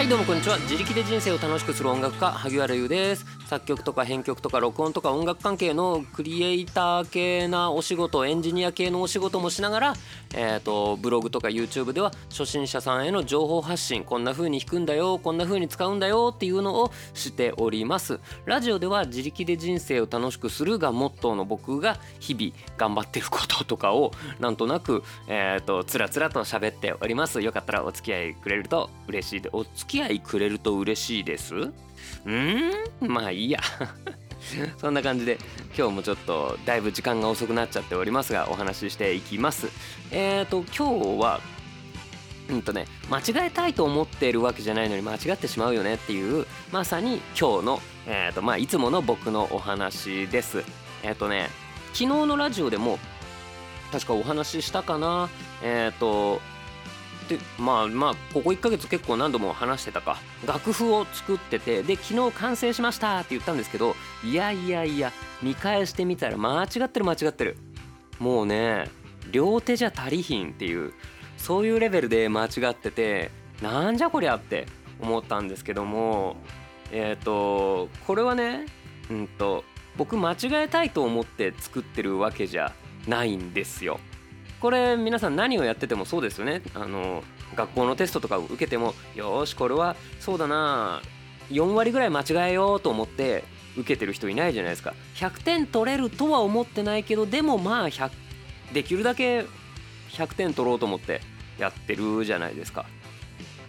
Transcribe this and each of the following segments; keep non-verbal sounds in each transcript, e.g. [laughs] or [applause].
はいどうもこんにちは。自力で人生を楽しくする音楽家萩原優です。作曲とか編曲とか録音とか音楽関係のクリエイター系なお仕事エンジニア系のお仕事もしながら、えーと、ブログとか YouTube では初心者さんへの情報発信こんな風に弾くんだよこんな風に使うんだよっていうのをしております。ラジオでは自力で人生を楽しくするがモットーの僕が日々頑張ってることとかをなんとなく、えーと、つらつらと喋っております。よかったらお付き合いくれると嬉しいでお付き合いくれると嬉しいです？うん？まあいいや。[laughs] そんな感じで今日もちょっとだいぶ時間が遅くなっちゃっておりますがお話ししていきます。えっ、ー、と今日はうんとね間違えたいと思っているわけじゃないのに間違ってしまうよねっていうまさに今日の、えーとまあ、いつもの僕のお話です。えっ、ー、とね昨日のラジオでも確かお話ししたかな？えっ、ー、とでまあまあここ1ヶ月結構何度も話してたか楽譜を作っててで昨日完成しましたって言ったんですけどいやいやいや見返してみたら間違ってる間違ってるもうね両手じゃ足りひんっていうそういうレベルで間違っててなんじゃこりゃって思ったんですけどもえっ、ー、とこれはねうんと僕間違えたいと思って作ってるわけじゃないんですよ。これ皆さん何をやっててもそうですよね。あの学校のテストとかを受けてもよしこれはそうだな。4割ぐらい間違えようと思って受けてる人いないじゃないですか。100点取れるとは思ってないけどでもまあ100できるだけ100点取ろうと思ってやってるじゃないですか。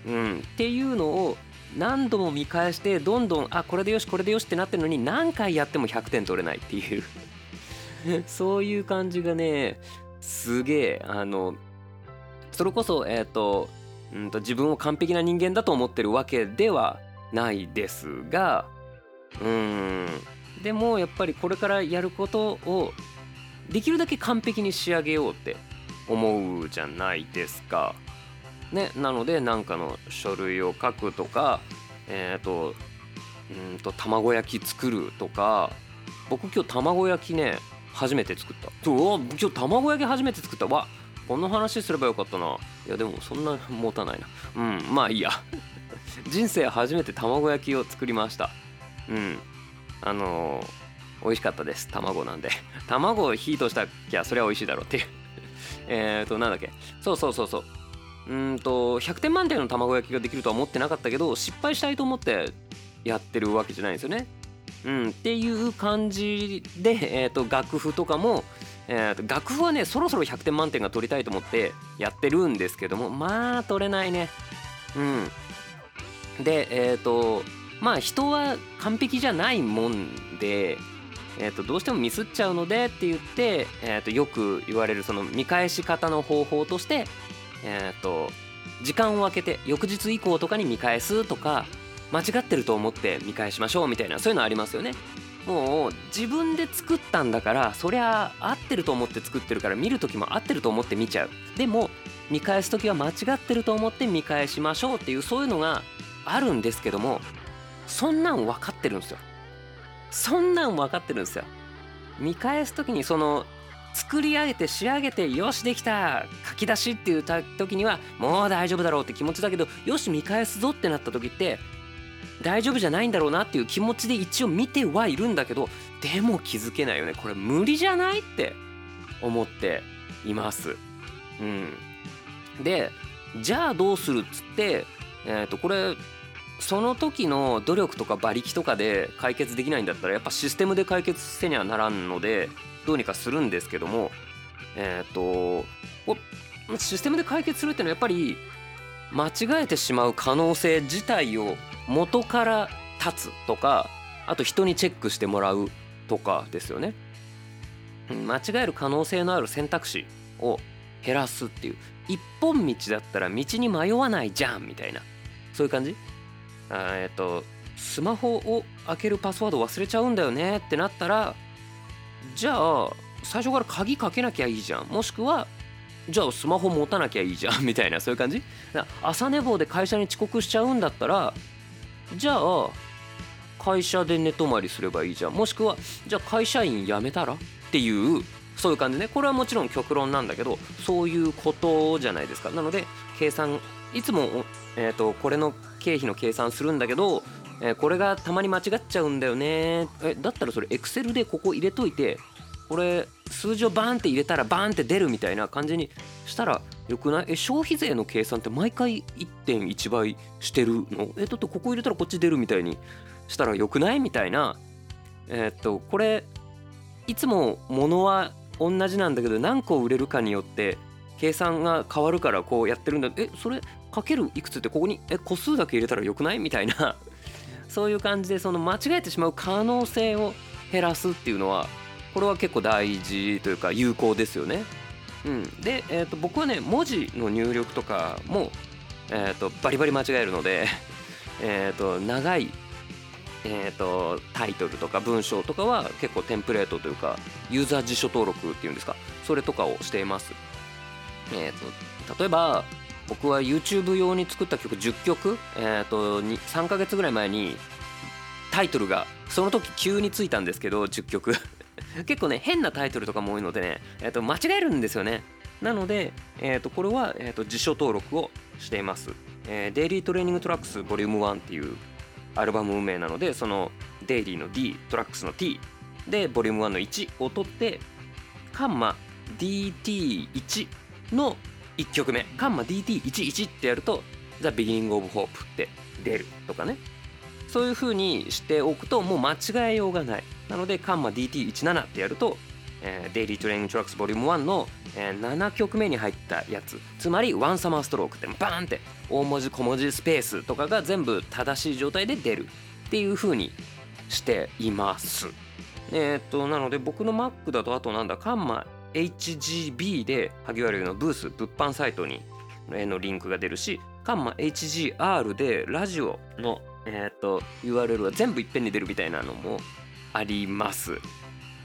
うん、っていうのを何度も見返してどんどんあこれでよしこれでよしってなってるのに何回やっても100点取れないっていう。[laughs] そういう感じがねすげえあのそれこそえっ、ー、とうんと自分を完璧な人間だと思ってるわけではないですがうんでもやっぱりこれからやることをできるだけ完璧に仕上げようって思うじゃないですか。ね、なので何かの書類を書くとかえっ、ー、とうんと卵焼き作るとか僕今日卵焼きね初めて作った。そう今日卵焼き初めて作った。わこの話すればよかったな。いやでもそんな持たないな。うんまあいいや。[laughs] 人生初めて卵焼きを作りました。うん。あのー、美味しかったです。卵なんで。卵を火としたきゃそれは美味しいだろうっていう。[laughs] えっとなんだっけ。そうそうそうそう。うんと100点満点の卵焼きができるとは思ってなかったけど失敗したいと思ってやってるわけじゃないんですよね。うん、っていう感じで、えーと、楽譜とかも、えーと、楽譜はねそろそろ100点満点が取りたいと思ってやってるんですけどもまあ取れないね。うん、でえっ、ー、とまあ人は完璧じゃないもんで、えーと、どうしてもミスっちゃうのでって言って、えー、とよく言われるその見返し方の方法として、えー、と時間を空けて翌日以降とかに見返すとか間違ってると思って見返しましょうみたいなそういうのありますよね。もう自分で作ったんだからそりゃ合ってると思って作ってるから見る時も合ってると思って見ちゃう。でも見返す時は間違ってると思って見返しましょうっていうそういうのがあるんですけどもそんなん分かってるんですよ。そんなん分かってるんですよ。見返す時にその作り上げて仕上げてよしできた書き出しっていう時にはもう大丈夫だろうって気持ちだけどよし見返すぞってなった時って大丈夫じゃないんだろうなっていう気持ちで一応見てはいるんだけどでも気づけないよねこれ無理じゃないって思っています。うん、でじゃあどうするっつって、えー、とこれその時の努力とか馬力とかで解決できないんだったらやっぱシステムで解決せにはならんのでどうにかするんですけどもえっ、ー、とシステムで解決するっていうのはやっぱり間違えてしまう可能性自体を元から立つとかあと人にチェックしてもらうとかですよね。間違える可能性のある選択肢を減らすっていう。一本道だったら道に迷わないじゃんみたいな。そういう感じ？えっとスマホを開けるパスワード忘れちゃうんだよねってなったらじゃあ最初から鍵かけなきゃいいじゃん。もしくはじゃあスマホ持たなきゃいいじゃんみたいな。そういう感じ？朝寝坊で会社に遅刻しちゃうんだったらじゃあ会社で寝泊まりすればいいじゃんもしくはじゃあ会社員辞めたらっていうそういう感じね。これはもちろん極論なんだけどそういうことじゃないですか。なので計算いつも、えーと、これの経費の計算するんだけど、えー、これがたまに間違っちゃうんだよね。えだったらそれエクセルでここ入れといてこれ数字をバーンって入れたらバーンって出るみたいな感じにしたらよくない？え消費税の計算って毎回1.1倍してるの？えだってここ入れたらこっち出るみたいにしたらよくない？みたいな。えー、っとこれいつも物は同じなんだけど何個売れるかによって計算が変わるからこうやってるんだ。えそれかけるいくつってここに？え個数だけ入れたらよくない？みたいな。[laughs] そういう感じでその間違えてしまう可能性を減らすっていうのはこれは結構大事というか有効ですよね。うん、で、えー、と僕はね文字の入力とかも、えー、とバリバリ間違えるので、[laughs] えー、と長い、えー、とタイトルとか文章とかは結構テンプレートというかユーザー辞書登録っていうんですかそれとかをしています。えー、と例えば僕は YouTube 用に作った曲10曲、えー、と3ヶ月ぐらい前にタイトルがその時急についたんですけど10曲 [laughs] 結構ね変なタイトルとかも多いのでね、えー、と間違えるんですよね。なので、えー、とこれは、えー、と辞書登録をしています、えー、デイリートレーニングトラックス Vol.1 っていうアルバム運名なのでそのデイリーの D トラックスの T で Vol.1 の1を取ってカンマ DT1 の1曲目。カンマ DT11 ってやると The Beginning of Hope って出るとかね。そういう風にしておくともう間違えようがない。なのでカンマ DT17 ってやると、えー、 Daily Training Tracks Volume 1の、えー、7曲目に入ったやつ。つまり One Summer Stroke ってバーンって大文字小文字スペースとかが全部正しい状態で出るっていう風にしています。えー、っとなので僕の Mac だとあとなんだカンマ HGB で萩原のブース物販サイトにのリンクが出るしカンマ HGR でラジオのえっ、ー、と URL は全部いっぺんに出るみたいなのもあります。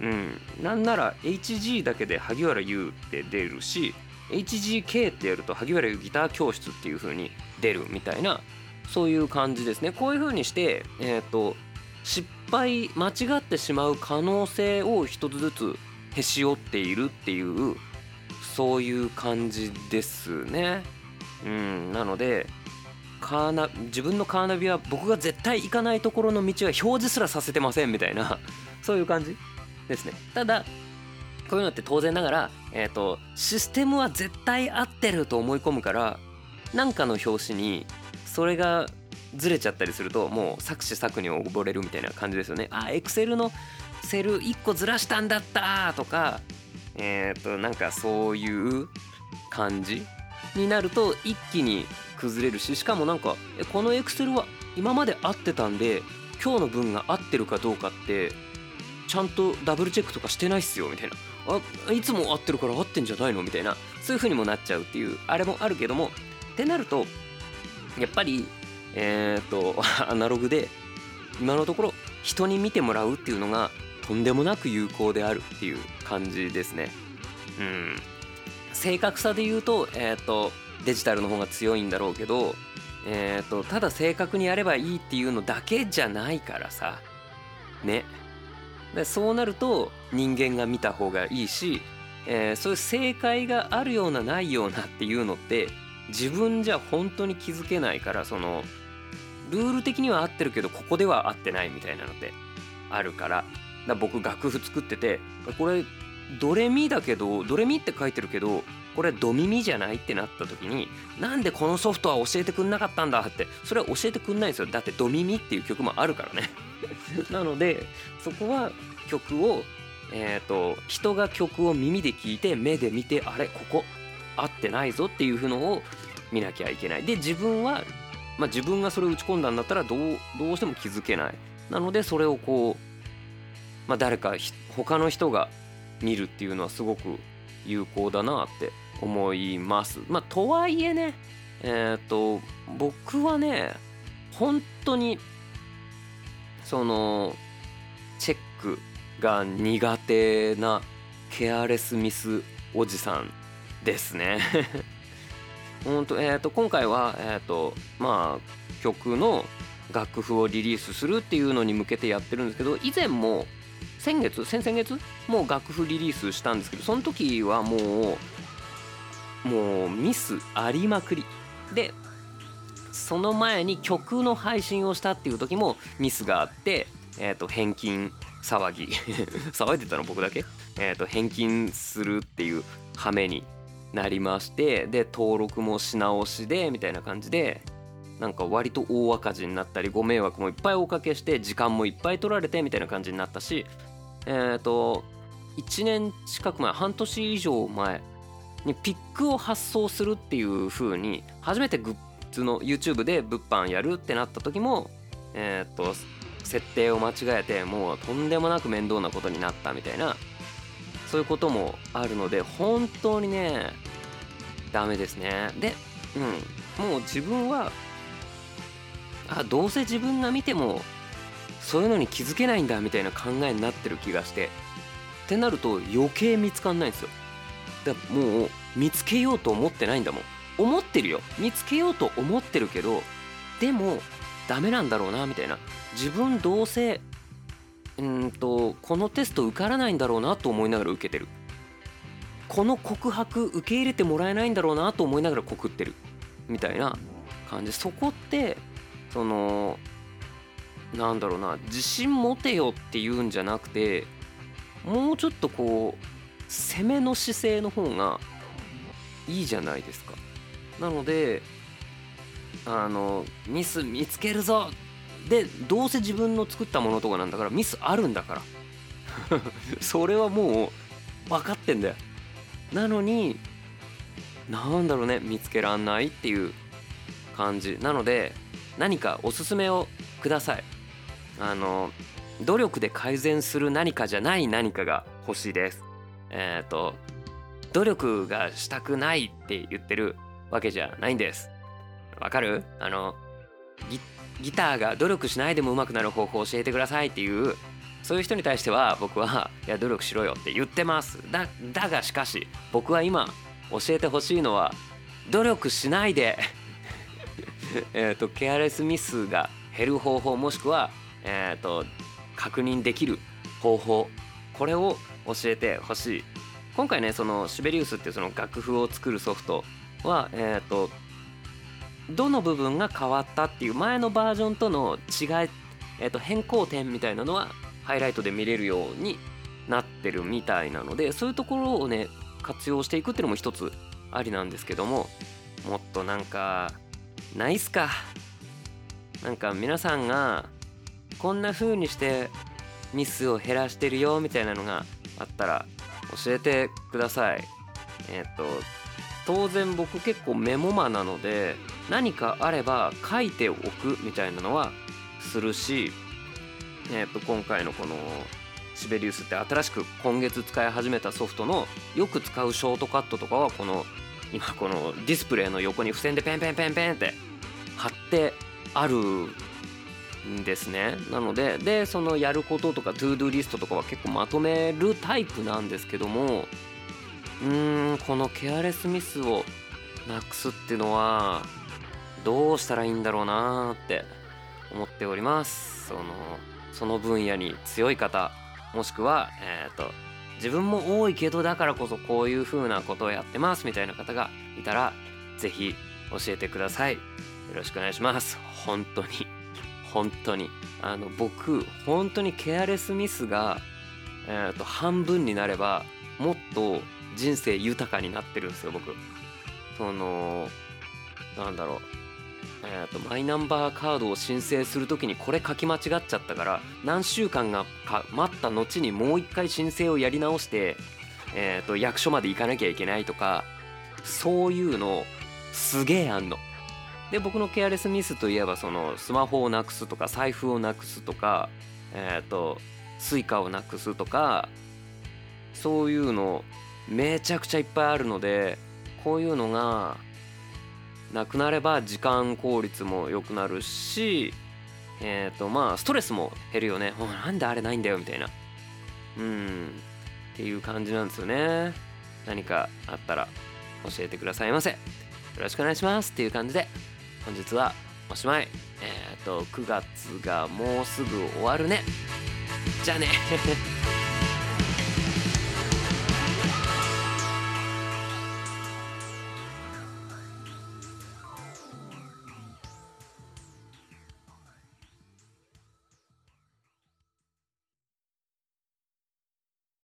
うん、なんなら HG だけで萩原優って出るし HGK ってやると萩原優ギター教室っていう風に出るみたいなそういう感じですねこういう風にして、えーと、失敗間違ってしまう可能性を一つずつへし折っているっていうそういう感じですね。うん、なのでカーナ自分のカーナビは僕が絶対行かないところの道は表示すらさせてませんみたいな。[laughs] そういう感じ？ですね。ただこういうのって当然ながら、えーと、システムは絶対合ってると思い込むから何かの表紙にそれがずれちゃったりするともう作詞作に溺れるみたいな感じですよね。あエクセルのセル1個ずらしたんだったとかえっ、ー、となんかそういう感じ？になると一気に崩れるししかもなんかこのエクセルは今まで合ってたんで今日の分が合ってるかどうかってちゃんとダブルチェックとかしてないっすよみたいな。あいつも合ってるから合ってんじゃないの？みたいな。そういう風にもなっちゃうっていうあれもあるけどもってなるとやっぱりえー、っ [laughs] とアナログで今のところ人に見てもらうっていうのがとんでもなく有効であるっていう感じですね。うん。正確さで言うとえー、っとデジタルの方が強いんだろうけど、えーと、ただ正確にやればいいっていうのだけじゃないからさ。ね。でそうなると人間が見た方がいいし、えー、そういう正解があるようなないようなっていうのって自分じゃ本当に気づけないからそのルール的には合ってるけどここでは合ってないみたいなのってあるから。だ僕楽譜作っててこれドレミだけどドレミって書いてるけどこれド耳じゃないってなった時になんでこのソフトは教えてくんなかったんだってそれは教えてくんないんですよ。だってド耳っていう曲もあるからね。[laughs] なのでそこは曲をえっ、ー、と人が曲を耳で聴いて目で見てあれここ合ってないぞっていうのを見なきゃいけない。で自分は、まあ、自分がそれを打ち込んだんだったらどうどうしても気づけない。なのでそれをこう、まあ、誰か他の人が見るっていうのはすごく有効だなって思います。まあ、とはいえね、えっ、ー、と、僕はね、本当に、その、チェックが苦手なケアレスミスおじさんですね。[laughs] 本当えっ、ー、と、今回は、えっ、ー、と、まあ、曲の楽譜をリリースするっていうのに向けてやってるんですけど、以前も、先月先々月もう楽譜リリースしたんですけどその時はもうもうミスありまくり。でその前に曲の配信をしたっていう時もミスがあって、えー、と返金騒ぎ。[laughs] 騒いでたの僕だけ、えー、と返金するっていう羽目になりましてで登録もし直しでみたいな感じでなんか割と大赤字になったりご迷惑もいっぱいおかけして時間もいっぱい取られてみたいな感じになったしえっ、ー、と1年近く前半年以上前にピックを発送するっていう風に初めてグッズの YouTube で物販やるってなった時もえっ、ー、と設定を間違えてもうとんでもなく面倒なことになったみたいなそういうこともあるので本当にねダメですね。でうんもう自分はあどうせ自分が見てもそういうのに気づけないんだみたいな考えになってる気がして。ってなると余計見つかんないんですよ。だからもう見つけようと思ってないんだもん。思ってるよ。見つけようと思ってるけどでもダメなんだろうなみたいな。自分どうせうんとこのテスト受からないんだろうなと思いながら受けてる。この告白受け入れてもらえないんだろうなと思いながら告ってる。みたいな感じ。そこってそのなんだろうな自信持てよっていうんじゃなくてもうちょっとこう攻めの姿勢の方がいいじゃないですか。なのであのミス見つけるぞ。でどうせ自分の作ったものとかなんだからミスあるんだから。[laughs] それはもう分かってんだよ。なのになんだろうね見つけらんないっていう感じ。なので何かおすすめをください。あの努力で改善する何かじゃない何かが欲しいです。えっ、ー、と努力がしたくないって言ってるわけじゃないんです。わかる？あのギターが努力しないでも上手くなる方法を教えてくださいっていうそういう人に対しては僕はいや努力しろよって言ってます。だだがしかし僕は今教えてほしいのは努力しないで [laughs] えとケアレスミスが減る方法もしくは、えーと、確認できる方法これを教えてほしい。今回ねそのシベリウスっていうその楽譜を作るソフトはえ、ー、とどの部分が変わったっていう前のバージョンとの違い、えー、と変更点みたいなのはハイライトで見れるようになってるみたいなのでそういうところをね活用していくっていうのも一つありなんですけどももっとなんかないっすか。なんか皆さんがこんな風にしてミスを減らしてるよみたいなのがあったら教えてください。えっ、と当然僕結構メモマなので何かあれば書いておくみたいなのはするしえっ、と今回のこのシベリウスって新しく今月使い始めたソフトのよく使うショートカットとかはこの今このディスプレイの横に付箋でペンペンペンペンって貼ってあるんですね。なのででそのやることとか to do リストとかは結構まとめるタイプなんですけどもうーんこのケアレスミスをなくすっていうのはどうしたらいいんだろうなって思っております。そのその分野に強い方もしくはえっ、ー、と自分も多いけどだからこそこういう風なことをやってますみたいな方がいたら是非教えてください。よろしくお願いします。本当に。本当に。あの僕本当にケアレスミスが、えーと、半分になればもっと人生豊かになってるんですよ僕。そのなんだろう。えーと、マイナンバーカードを申請する時にこれ書き間違っちゃったから何週間がか待った後にもう一回申請をやり直して、えーと、役所まで行かなきゃいけないとかそういうのすげえあんの。で僕のケアレスミスといえばそのスマホをなくすとか財布をなくすとかえっ、ー、と Suica をなくすとかそういうのめちゃくちゃいっぱいあるのでこういうのがなくなれば時間効率も良くなるしえっ、ー、とまあストレスも減るよね。なんであれないんだよみたいな。うん。っていう感じなんですよね。何かあったら教えてくださいませ。よろしくお願いします。っていう感じで。本日はおしまい。えっ、ー、と9月がもうすぐ終わるね。じゃあね。